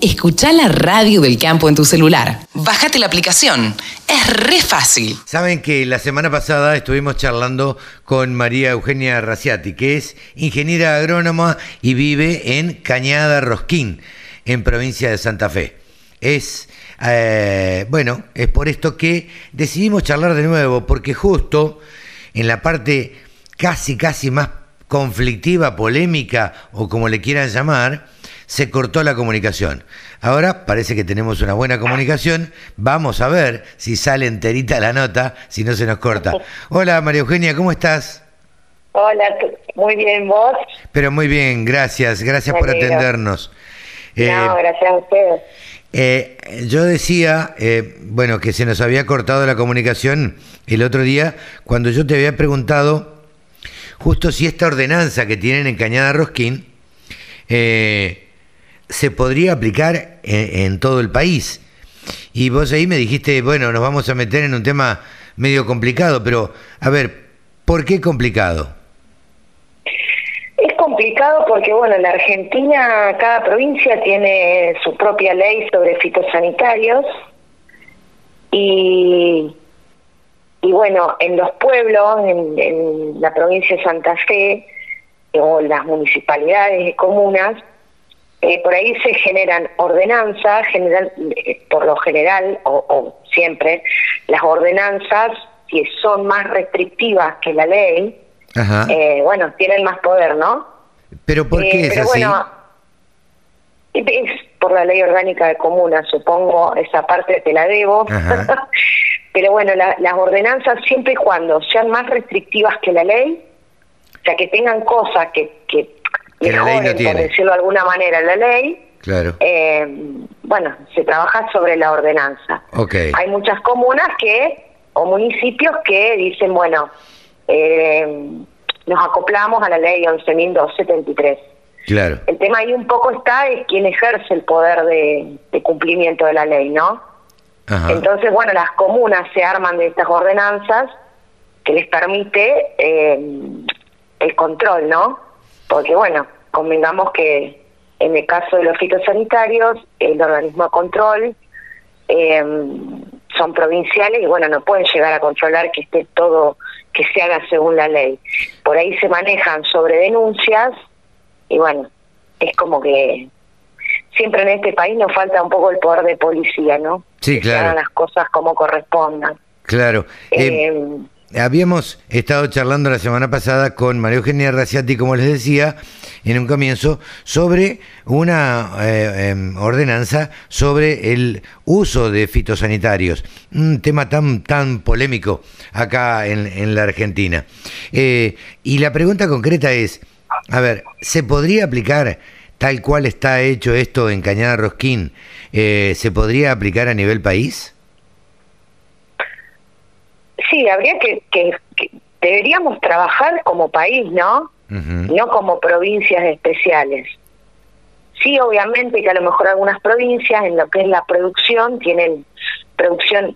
Escucha la radio del campo en tu celular. Bájate la aplicación. Es re fácil. Saben que la semana pasada estuvimos charlando con María Eugenia Raciati, que es ingeniera agrónoma y vive en Cañada Rosquín, en provincia de Santa Fe. Es, eh, bueno, es por esto que decidimos charlar de nuevo, porque justo en la parte casi, casi más conflictiva, polémica o como le quieran llamar, se cortó la comunicación. Ahora parece que tenemos una buena comunicación. Vamos a ver si sale enterita la nota, si no se nos corta. Hola María Eugenia, ¿cómo estás? Hola, muy bien, ¿vos? Pero muy bien, gracias, gracias por atendernos. no, eh, gracias a ustedes. Eh, yo decía, eh, bueno, que se nos había cortado la comunicación el otro día cuando yo te había preguntado justo si esta ordenanza que tienen en Cañada Rosquín eh, se podría aplicar en, todo el país. Y vos ahí me dijiste, bueno, nos vamos a meter en un tema medio complicado, pero a ver, ¿por qué complicado? Es complicado porque, bueno, en la Argentina cada provincia tiene su propia ley sobre fitosanitarios y, y bueno, en los pueblos, en, en la provincia de Santa Fe o las municipalidades y comunas, eh, por ahí se generan ordenanzas, general, eh, por lo general, o, siempre, las ordenanzas, que son más restrictivas que la ley, eh, bueno, tienen más poder, ¿no? ¿Pero por qué es así? Bueno, es por la ley orgánica de comunas, supongo, esa parte te la debo. pero bueno, las ordenanzas siempre y cuando sean más restrictivas que la ley, o sea, que tengan cosas que, que mejoren, por decirlo de alguna manera, la ley. Claro. Eh, bueno, se trabaja sobre la ordenanza. Okay. Hay muchas comunas que, o municipios que dicen, bueno, eh, nos acoplamos a la ley 11.273. Claro. El tema ahí un poco está es quién ejerce el poder de, cumplimiento de la ley, ¿no? Ajá. Entonces, bueno, las comunas se arman de estas ordenanzas que les permite eh, el control, ¿no? Porque bueno, convengamos que en el caso de los fitosanitarios, el organismo de control eh, son provinciales y bueno, no pueden llegar a controlar que esté todo, que se haga según la ley. Por ahí se manejan sobre denuncias y bueno, es como que siempre en este país nos falta un poco el poder de policía, ¿no? Sí, claro. Que hagan las cosas como correspondan. Claro. Eh, eh Habíamos estado charlando la semana pasada con María Eugenia Raciati, como les decía, en un comienzo, sobre una eh, em, ordenanza sobre el uso de fitosanitarios, un tema tan, tan polémico acá en, la Argentina. Eh, y la pregunta concreta es, a ver, ¿se podría aplicar tal cual está hecho esto en Cañada Rosquín? Eh, ¿Se podría aplicar a nivel país? Sí, habría que, que, deberíamos trabajar como país, ¿no? No como provincias especiales. Sí, obviamente que a lo mejor algunas provincias en lo que es la producción tienen producción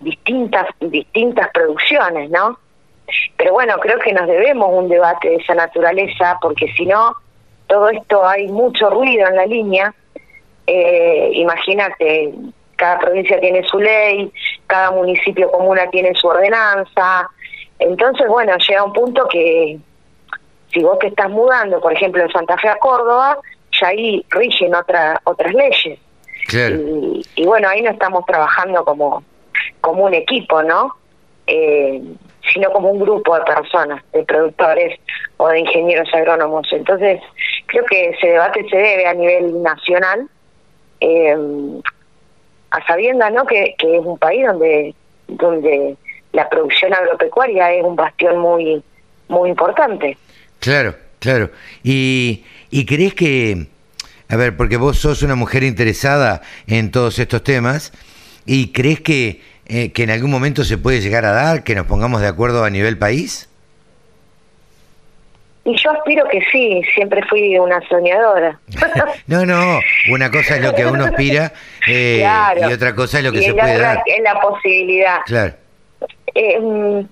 distintas distintas producciones, ¿no? Pero bueno, creo que nos debemos un debate de esa naturaleza porque si no todo esto hay mucho ruido en la línea. Eh, imagínate, cada provincia tiene su ley, cada municipio comuna tiene su ordenanza. Entonces, bueno, llega un punto que si vos te estás mudando, por ejemplo, de Santa Fe a Córdoba, ya ahí rigen otra, otras leyes. Y, bueno, ahí no estamos trabajando como, como un equipo, ¿no? Eh, sino como un grupo de personas, de productores o de ingenieros agrónomos. Entonces, creo que ese debate se debe a nivel nacional. Eh, a sabienda ¿no? Que, es un país donde, donde la producción agropecuaria es un bastión muy, muy importante. Claro, claro. ¿Y, y crees que, a ver, porque vos sos una mujer interesada en todos estos temas, ¿y crees que, eh, que en algún momento se puede llegar a dar, que nos pongamos de acuerdo a nivel país? Y yo aspiro que sí, siempre fui una soñadora. no, no, una cosa es lo que uno aspira eh, y otra cosa es lo que se puede dar. Es la posibilidad. Claro. Eh,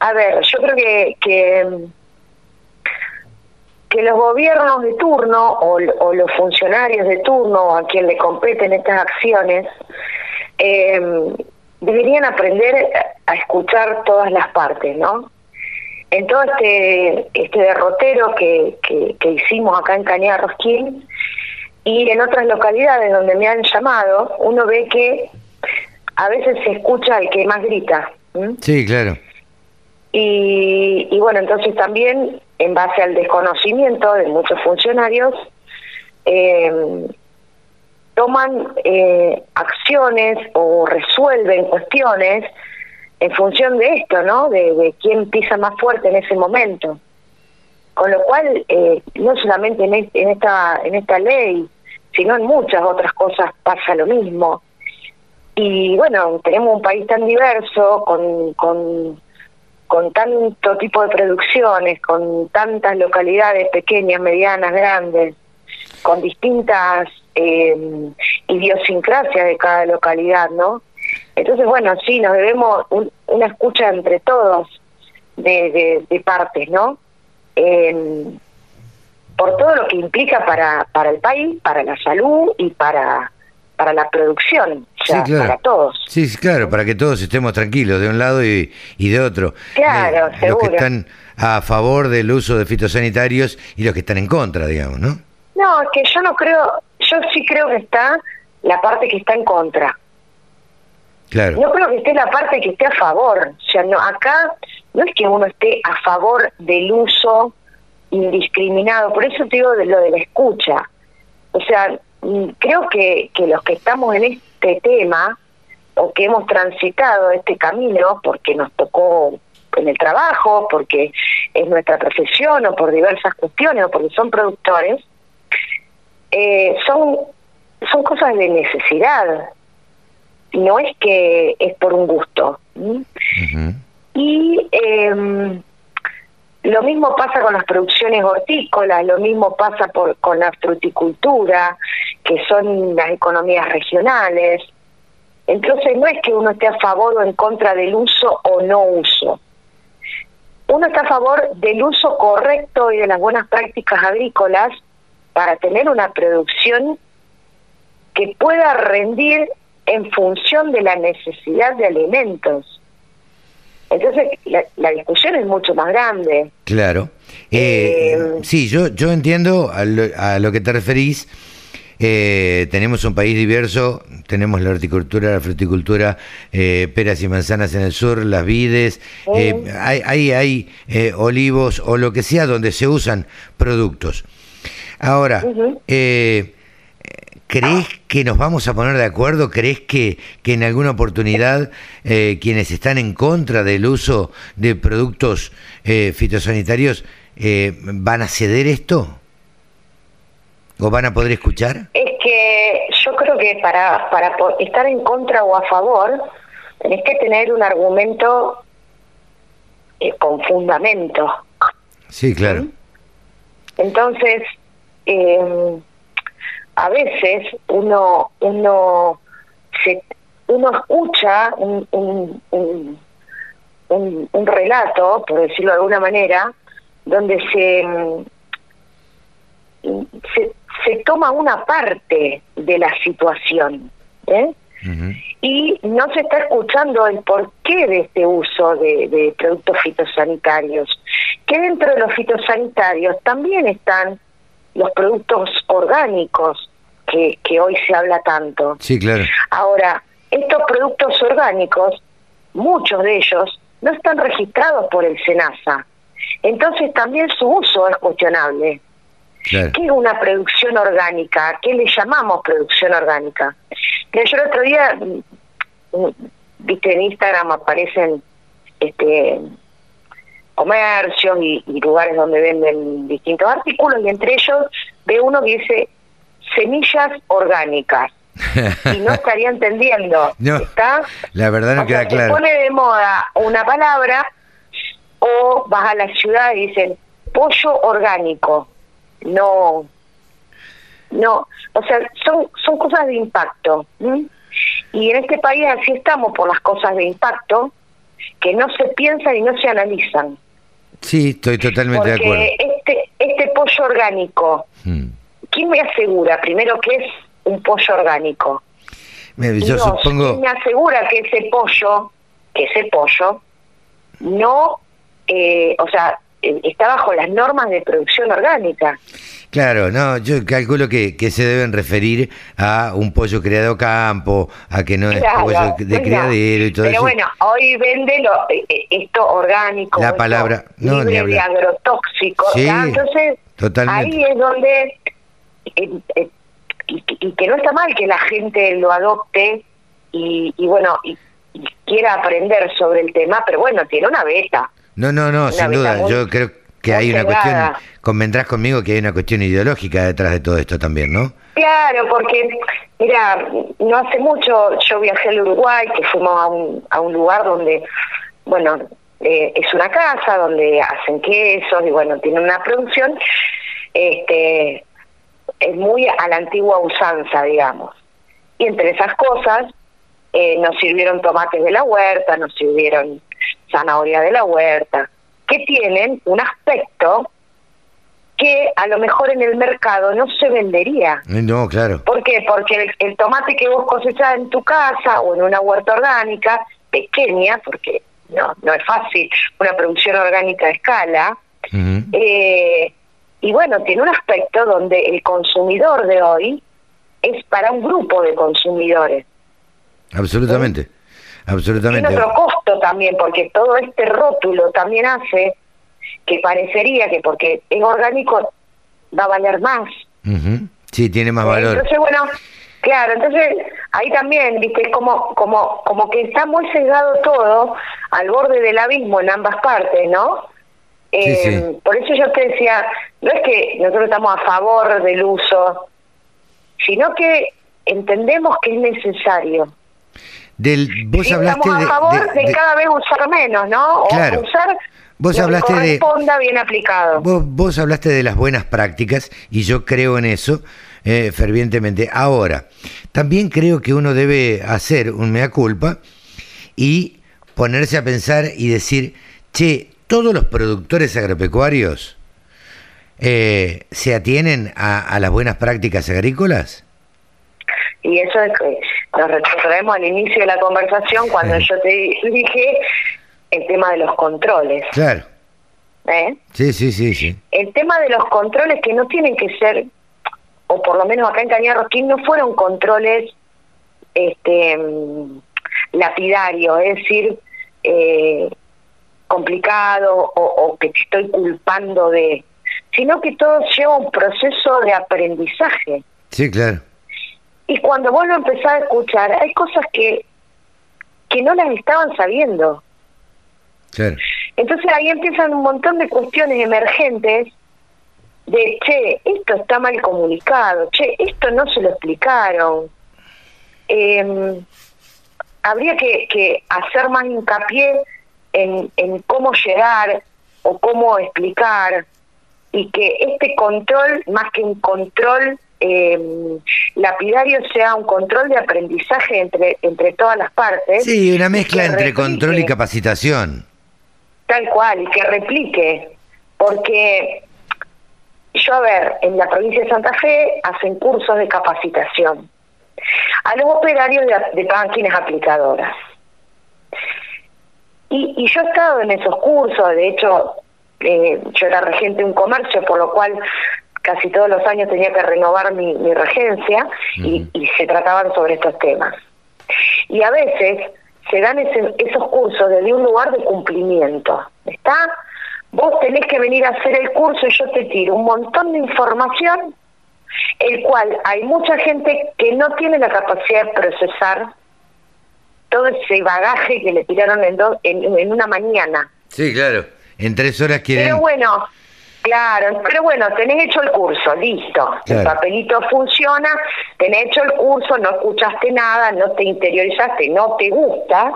a ver, yo creo que, que que los gobiernos de turno o, o, los funcionarios de turno a quien le competen estas acciones eh, deberían aprender a escuchar todas las partes, ¿no? En todo este, este derrotero que, que, hicimos acá en Cañada Rosquín y en otras localidades donde me han llamado, uno ve que a veces se escucha el que más grita. Sí, claro. Y, y bueno, entonces también, en base al desconocimiento de muchos funcionarios, eh, toman eh, acciones o resuelven cuestiones en función de esto, ¿no? De, quién pisa más fuerte en ese momento. Con lo cual, eh, no solamente en, esta en esta ley, sino en muchas otras cosas pasa lo mismo. Y bueno, tenemos un país tan diverso, con, con, con tanto tipo de producciones, con tantas localidades pequeñas, medianas, grandes, con distintas eh, idiosincrasia de cada localidad, ¿no? Entonces, bueno, sí, nos debemos una escucha entre todos de, de, partes, ¿no? por todo lo que implica para, para el país, para la salud y para, para la producción, o sea, para todos. Sí, claro, para que todos estemos tranquilos de un lado y, y de otro. Claro, eh, Los que están a favor del uso de fitosanitarios y los que están en contra, digamos, ¿no? No, es que yo no creo, yo sí creo que está la parte que está en contra. Claro. No creo que esté la parte que esté a favor. O sea, no, acá no es que uno esté a favor del uso indiscriminado, por eso te digo de lo de la escucha. O sea, mm, creo que, que los que estamos en este tema o que hemos transitado este camino porque nos tocó en el trabajo, porque es nuestra profesión o por diversas cuestiones o porque son productores, eh, son, son cosas de necesidad, no es que es por un gusto. Y eh, lo mismo pasa con las producciones hortícolas, lo mismo pasa por, con la fruticultura, que son las economías regionales. Entonces no es que uno esté a favor o en contra del uso o no uso. Uno está a favor del uso correcto y de las buenas prácticas agrícolas para tener una producción que pueda rendir en función de la necesidad de alimentos. Entonces, la, discusión es mucho más grande. Claro. Eh, eh, sí, yo, yo entiendo a lo, que te referís. Eh, tenemos un país diverso, tenemos la horticultura, la fruticultura, peras y manzanas en el sur, las vides, hay, hay, hay olivos o lo que sea donde se usan productos. Ahora, eh, ¿crees que nos vamos a poner de acuerdo? ¿Crees que, que en alguna oportunidad eh, quienes están en contra del uso de productos eh, fitosanitarios van a ceder esto? ¿O van a poder escuchar? Es que yo creo que para, para estar en contra o a favor, tenés que tener un argumento con fundamento. Sí, claro. Entonces, eh, a veces uno uno se, uno escucha un, un, un, un, relato, por decirlo de alguna manera, donde se, se, se toma una parte de la situación. ¿eh? Y no se está escuchando el porqué de este uso de, de productos fitosanitarios, que dentro de los fitosanitarios también están los productos orgánicos que, que hoy se habla tanto. Sí, claro. Ahora, estos productos orgánicos, muchos de ellos, no están registrados por el SENASA. Entonces también su uso es cuestionable. ¿Qué es una producción orgánica? ¿Qué le llamamos producción orgánica? yo el otro día, mm, viste, en Instagram aparecen este comercios y, lugares donde venden distintos artículos y entre ellos ve uno que dice semillas orgánicas. Y no estaría entendiendo. ¿está? la verdad no queda claro. se pone de moda una palabra o vas a la ciudad y dicen pollo orgánico no. No. O sea son son cosas de impacto y en este país así estamos por las cosas de impacto que no se piensan y no se analizan. Sí, estoy totalmente de acuerdo. Este, este pollo orgánico, hmm. ¿Quién me asegura primero que es un pollo orgánico? yo supongo... ¿quién me asegura que ese pollo, que ese pollo, no, eh, o sea, eh, está bajo las normas de producción orgánica? Claro, no, yo calculo que, que se deben referir a un pollo criado campo, a que no es pollo de criadero y todo eso. Pero bueno, hoy vende lo, eh, eh, esto orgánico, la palabra no, libre de agrotóxicos, sí, entonces ahí es donde eh, y, que no está mal que la gente lo adopte y, y bueno y, quiera aprender sobre el tema, pero bueno, tiene una beta. No, no, no, sin duda. Yo creo que hay una cuestión, convendrás conmigo que hay una cuestión ideológica detrás de todo esto también, ¿no? Claro, porque, mira, no hace mucho yo viajé al Uruguay, que fuimos a un, a un lugar donde, bueno, eh, es una casa donde hacen quesos y bueno, tienen una producción, este, es muy a la antigua usanza, digamos. Y entre esas cosas, eh, nos sirvieron tomates de la huerta, nos sirvieron zanahoria de la huerta, que tienen un aspecto que a lo mejor en el mercado no se vendería. No, claro. ¿Por qué? Porque el, tomate que vos cosechás en tu casa o en una huerta orgánica, pequeña, porque no, no es fácil una producción orgánica a escala, eh, y bueno, tiene un aspecto donde el consumidor de hoy es para un grupo de consumidores. Absolutamente. Absolutamente. Tiene otro costo también, porque todo este rótulo también hace que parecería que porque es orgánico va a valer más. Sí, tiene más valor. Entonces, bueno, claro, entonces ahí también, viste, como, como, como que está muy cegado todo al borde del abismo en ambas partes, ¿no? Eh, por eso yo te decía, no es que nosotros estamos a favor del uso, sino que entendemos que es necesario. Del, vos hablaste estamos a favor de, cada vez usar menos, ¿no? Claro. usar Vos hablaste de bien aplicado. Vos, vos, hablaste de las buenas prácticas y yo creo en eso eh, fervientemente. Ahora, también creo que uno debe hacer un mea culpa y ponerse a pensar y decir, che, todos los productores agropecuarios eh, se atienen a, las buenas prácticas agrícolas. Y eso es que nos retrotraemos al inicio de la conversación cuando yo te dije el tema de los controles. Claro. ¿Eh? Sí, sí, sí, sí. El tema de los controles que no tienen que ser, o por lo menos acá en Cañar Rosquín, no fueron controles este mm, lapidarios, es decir, eh, complicado o, o, que te estoy culpando de, sino que todo lleva un proceso de aprendizaje. Sí, claro. Y cuando vos lo empezás a escuchar, hay cosas que, que no las estaban sabiendo. Entonces ahí empiezan un montón de cuestiones emergentes de, che, esto está mal comunicado, che, esto no se lo explicaron. Eh, habría que, que hacer más hincapié en, en cómo llegar o cómo explicar y que este control, más que un control eh, lapidario, sea un control de aprendizaje entre, entre todas las partes. Sí, una mezcla entre control y capacitación. Tal cual, y que replique, porque yo, a ver, en la provincia de Santa Fe hacen cursos de capacitación a los operarios de, de máquinas aplicadoras. Y, y yo he estado en esos cursos, de hecho, eh, yo era regente de un comercio, por lo cual casi todos los años tenía que renovar mi, mi regencia y, y, se trataban sobre estos temas. Y a veces se dan esos cursos desde un lugar de cumplimiento, ¿está? Vos tenés que venir a hacer el curso y yo te tiro un montón de información, el cual hay mucha gente que no tiene la capacidad de procesar todo ese bagaje que le tiraron en, en, una mañana. Sí, claro. En tres horas quieren... Pero bueno, Claro, pero bueno, tenés hecho el curso, listo. El papelito funciona, tenés hecho el curso, no escuchaste nada, no te interiorizaste, no te gusta,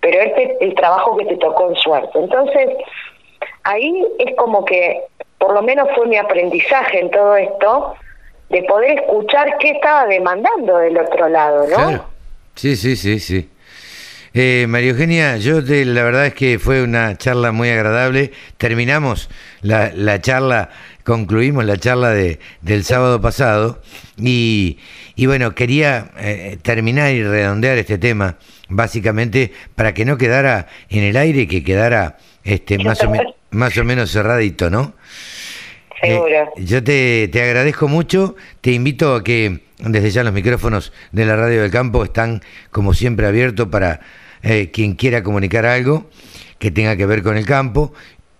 pero este es el trabajo que te tocó en suerte. Entonces, ahí es como que, por lo menos fue mi aprendizaje en todo esto, de poder escuchar qué estaba demandando del otro lado, ¿no? Sí, sí, sí, sí. Eh, María Eugenia, yo la verdad es que fue una charla muy agradable. Terminamos la, la charla, concluimos la charla de, del sábado pasado y, y bueno, quería eh, terminar y redondear este tema, básicamente para que no quedara en el aire, que quedara este, más, o más o menos cerradito, ¿no? Seguro. yo te, te agradezco mucho, te invito a que desde ya los micrófonos de la Radio del Campo están como siempre abiertos para eh, quien quiera comunicar algo que tenga que ver con el campo.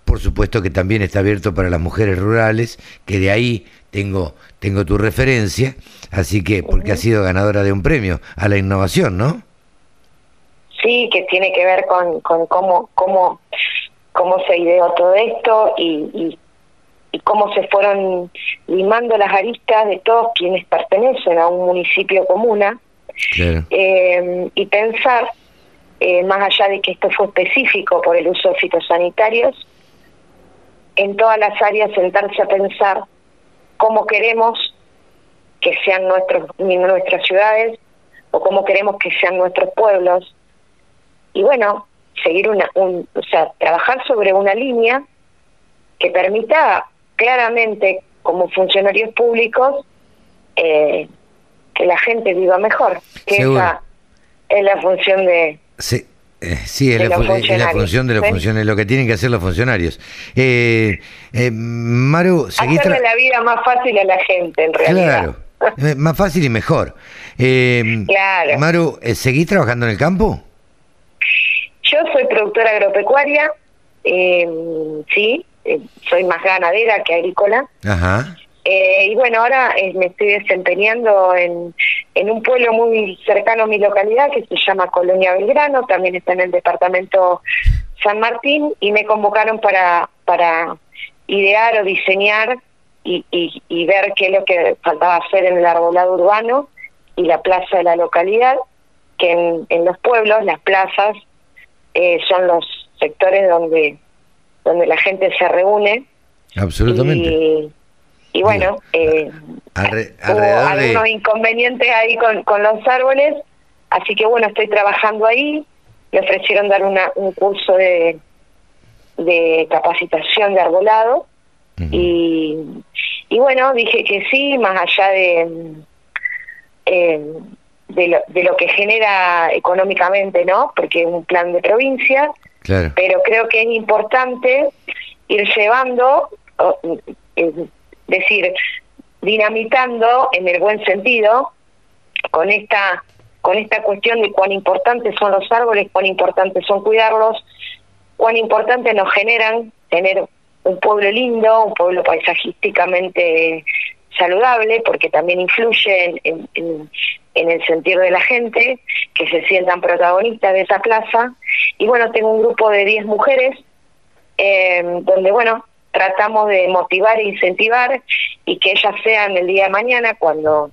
Por supuesto que también está abierto para las mujeres rurales, que de ahí tengo, tengo tu referencia, así que porque ha sido ganadora de un premio a la innovación, ¿no? Sí, que tiene que ver con, con cómo, cómo, cómo se ideó todo esto y, y cómo se fueron limando las aristas de todos quienes pertenecen a un municipio comuna. Eh, y pensar eh, más allá de que esto fue específico por el uso de fitosanitarios, en todas las áreas sentarse a pensar cómo queremos que sean nuestros, nuestras ciudades o cómo queremos que sean nuestros pueblos. Y bueno, seguir una, un, o sea, trabajar sobre una línea que permita claramente como funcionarios públicos eh, que la gente viva mejor, que esa es la función de, Sí. Eh, sí, es la, función de los funcionarios, lo que tienen que hacer los funcionarios. Eh, eh, Maru, Hacerle la vida más fácil a la gente, en realidad. Claro, eh, más fácil y mejor. Eh, claro. Maru, ¿seguís trabajando en el campo? Yo soy productora agropecuaria, sí, soy más ganadera que agrícola. Ajá. Eh, y bueno, ahora eh, me estoy desempeñando en, en un pueblo muy cercano a mi localidad que se llama Colonia Belgrano, también está en el departamento San Martín y me convocaron para, para idear o diseñar y, y, ver qué es lo que faltaba hacer en el arbolado urbano y la plaza de la localidad, que en, en los pueblos, las plazas, eh, son los sectores donde, donde la gente se reúne. Absolutamente. Y bueno, eh, hubo algunos inconvenientes ahí con, con los árboles, así que bueno, estoy trabajando ahí. Me ofrecieron dar una, un curso de, de capacitación de arbolado y, y bueno, dije que sí, más allá de, eh, de, lo, de lo que genera económicamente, ¿no? Porque es un plan de provincia, pero creo que es importante ir llevando decir, dinamitando en el buen sentido con esta con esta cuestión de cuán importantes son los árboles, cuán importantes son cuidarlos, cuán importante nos generan tener un pueblo lindo, un pueblo paisajísticamente saludable, porque también influye en, en, el sentido de la gente, que se sientan protagonistas de esa plaza. Y bueno, tengo un grupo de 10 mujeres, eh, donde, bueno, tratamos de motivar e incentivar y que ellas sean el día de mañana cuando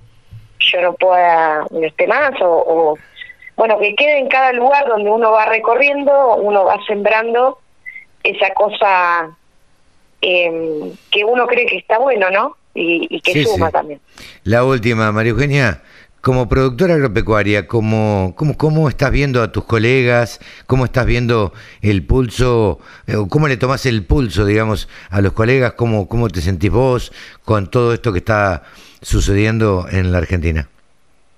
yo no pueda, no esté más o, bueno, que quede en cada lugar donde uno va recorriendo, uno va sembrando esa cosa eh, que uno cree que está bueno, ¿no? Y, que suma también. La última, María Eugenia, como productora agropecuaria, ¿cómo, cómo, ¿cómo estás viendo a tus colegas? ¿Cómo estás viendo el pulso? Eh, ¿Cómo le tomas el pulso, digamos, a los colegas? ¿Cómo, ¿Cómo te sentís vos con todo esto que está sucediendo en la Argentina?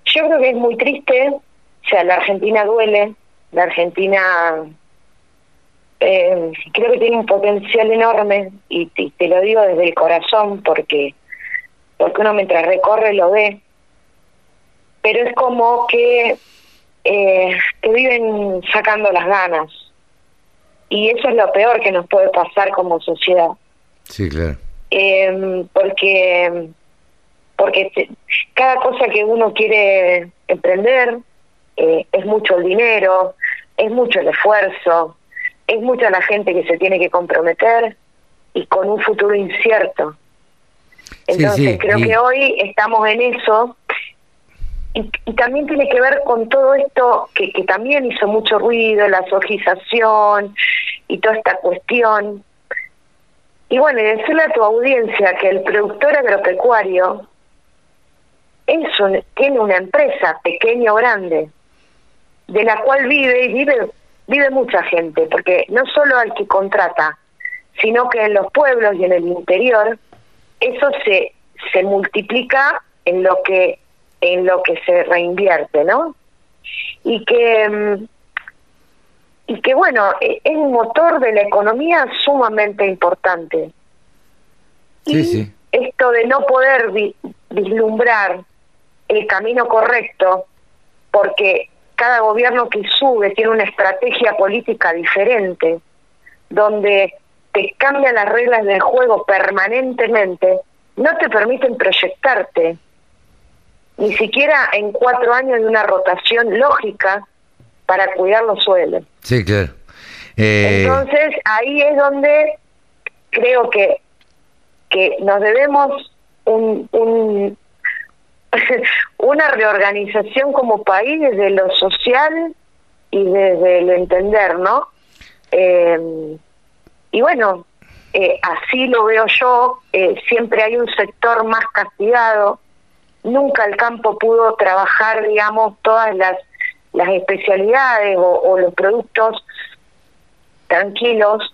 Yo creo que es muy triste. O sea, la Argentina duele. La Argentina eh, creo que tiene un potencial enorme y te, te lo digo desde el corazón porque porque uno mientras recorre lo ve pero es como que eh, te viven sacando las ganas. Y eso es lo peor que nos puede pasar como sociedad. Sí, claro. Eh, porque porque cada cosa que uno quiere emprender eh, es mucho el dinero, es mucho el esfuerzo, es mucha la gente que se tiene que comprometer y con un futuro incierto. Entonces creo que hoy estamos en eso y, también tiene que ver con todo esto que, que también hizo mucho ruido, la sojización y toda esta cuestión. Y bueno, y decirle a tu audiencia que el productor agropecuario es tiene una empresa, pequeña o grande, de la cual vive y vive vive mucha gente, porque no solo al que contrata, sino que en los pueblos y en el interior eso se se multiplica en lo que en lo que se reinvierte, ¿no? Y que mm, y que bueno, e, es un motor de la economía sumamente importante. Sí, sí. Esto de no poder vislumbrar el camino correcto, porque cada gobierno que sube tiene una estrategia política diferente, donde te cambian las reglas del juego permanentemente, no te permiten proyectarte, ni siquiera en cuatro años de una rotación lógica para cuidar los suelos. Sí, claro. Eh, Entonces ahí es donde creo que que nos debemos un, un una reorganización como país desde lo social y desde el entender, ¿no? Eh, y bueno, eh, así lo veo yo, eh, siempre hay un sector más castigado, nunca el campo pudo trabajar, digamos, todas las, las especialidades o, los productos tranquilos,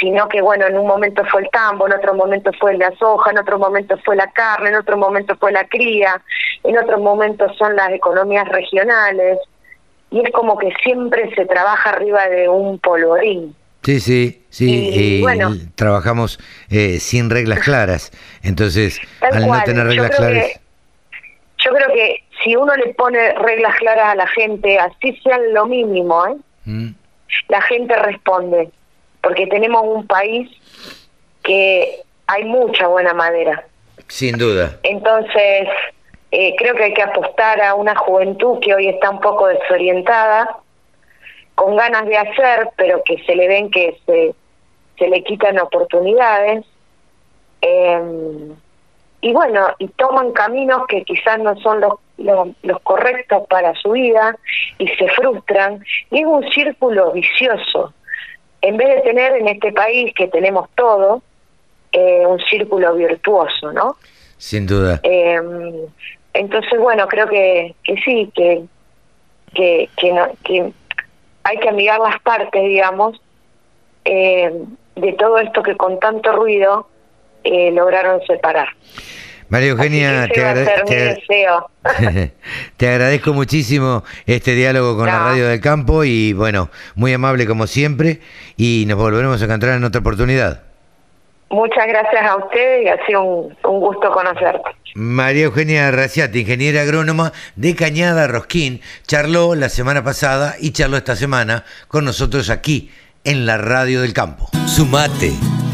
sino que bueno, en un momento fue el tambo, en otro momento fue la soja, en otro momento fue la carne, en otro momento fue la cría, en otro momento son las economías regionales, y es como que siempre se trabaja arriba de un polvorín. Sí, sí, sí, y, bueno, trabajamos eh, sin reglas claras, entonces al no tener reglas claras... yo creo que si uno le pone reglas claras a la gente, así sean lo mínimo, ¿eh? Mm. la gente responde, porque tenemos un país que hay mucha buena madera. Sin duda. Entonces, eh, creo que hay que apostar a una juventud que hoy está un poco desorientada, con ganas de hacer, pero que se le ven que se, se le quitan oportunidades. Em, y bueno, y toman caminos que quizás no son los, los, correctos para su vida y se frustran. Y es un círculo vicioso. En vez de tener en este país, que tenemos todo, eh, un círculo virtuoso, ¿no? Sin duda. Em, entonces, bueno, creo que, que sí, que, que, que, no, que hay que amigar las partes, digamos, eh, de todo esto que con tanto ruido eh, lograron separar. María Eugenia, te, te, agradezco muchísimo este diálogo con la Radio del Campo y bueno, muy amable como siempre y nos volveremos a encontrar en otra oportunidad. Muchas gracias a usted y ha sido un, un gusto conocerte. María Eugenia Raciati, ingeniera agrónoma de Cañada Rosquín, charló la semana pasada y charló esta semana con nosotros aquí en la Radio del Campo. Sumate.